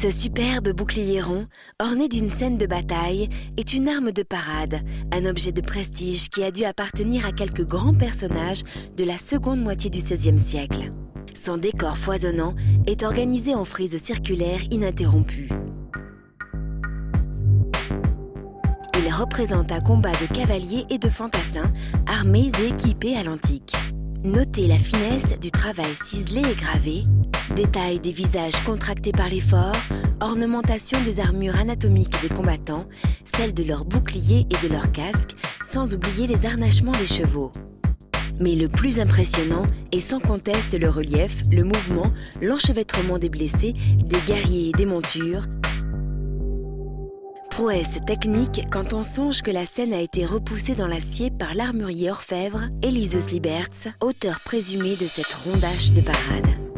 Ce superbe bouclier rond, orné d'une scène de bataille, est une arme de parade, un objet de prestige qui a dû appartenir à quelques grands personnages de la seconde moitié du XVIe siècle. Son décor foisonnant est organisé en frises circulaires ininterrompues. Il représente un combat de cavaliers et de fantassins, armés et équipés à l'antique. Notez la finesse du travail ciselé et gravé, détail des visages contractés par l'effort, ornementation des armures anatomiques des combattants, celle de leurs boucliers et de leurs casques, sans oublier les harnachements des chevaux. Mais le plus impressionnant est sans conteste le relief, le mouvement, l'enchevêtrement des blessés, des guerriers et des montures, prouesse technique quand on songe que la scène a été repoussée dans l'acier par l'armurier orfèvre Eliseus Liberts, auteur présumé de cette rondache de parade.